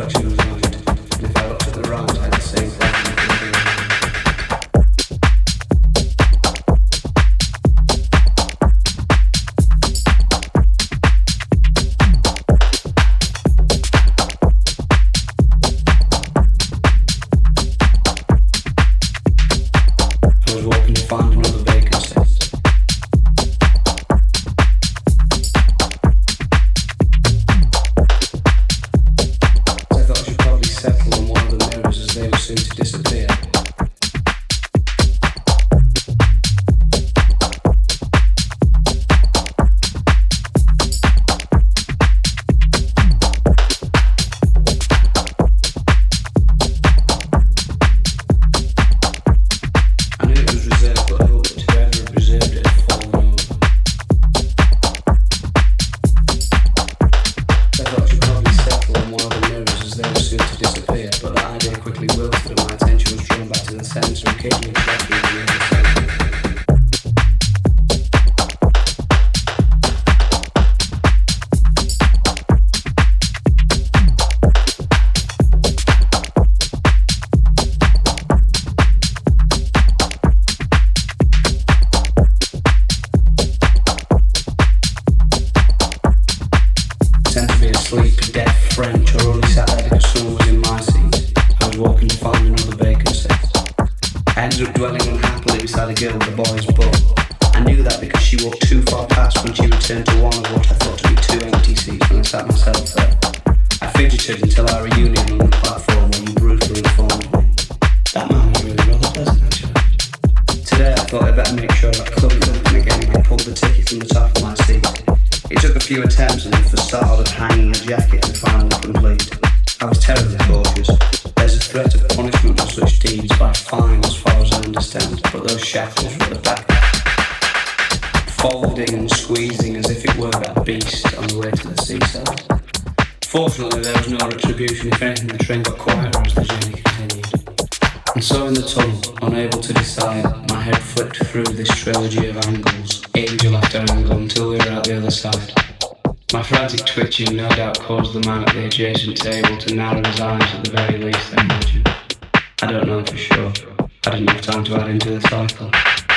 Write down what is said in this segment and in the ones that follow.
reflection. a few attempts and the facade of hanging a jacket and finally complete. I was terribly cautious. There's a threat of punishment for such deeds by fine as far as I understand, but those shackles were the back, folding and squeezing as if it were a beast on the way to the seaside. Fortunately, there was no retribution. If anything, the train got quieter as the journey continued. And so in the tunnel, unable to decide, my head flicked through this trilogy of angles, angel after angle, until we were at the other side. My frantic twitching no doubt caused the man at the adjacent table to narrow his eyes at the very least, I imagine. I don't know for sure. I didn't have time to add into the cycle.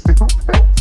stupid.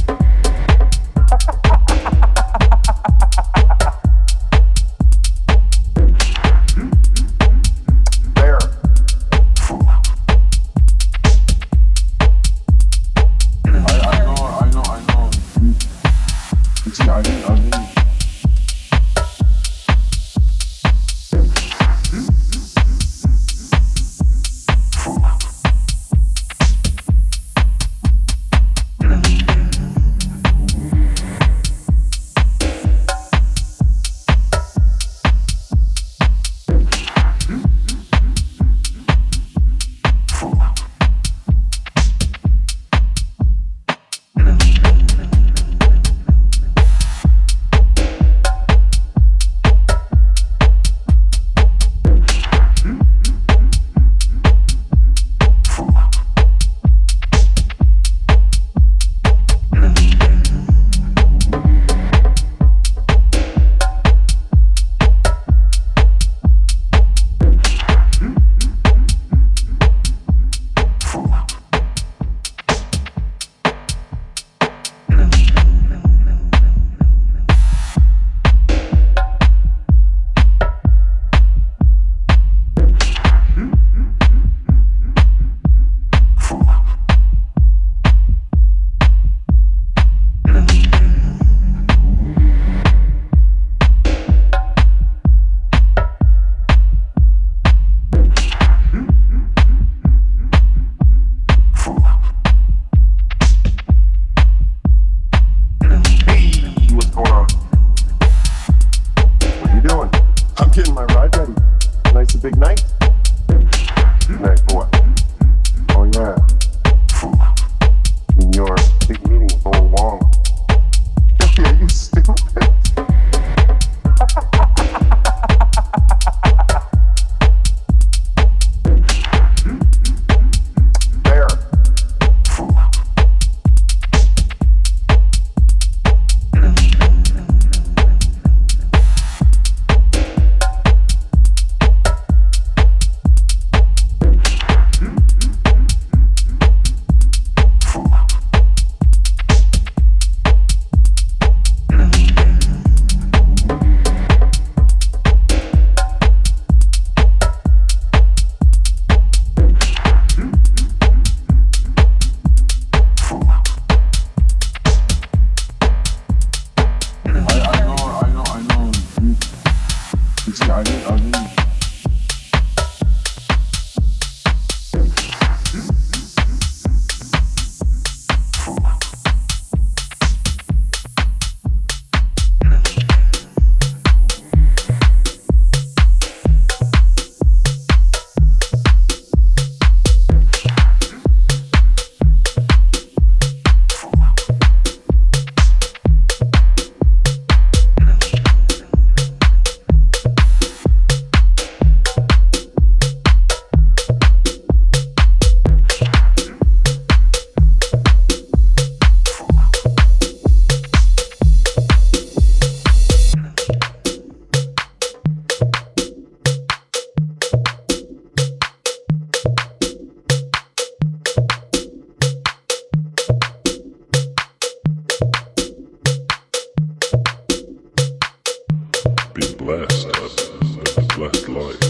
past life.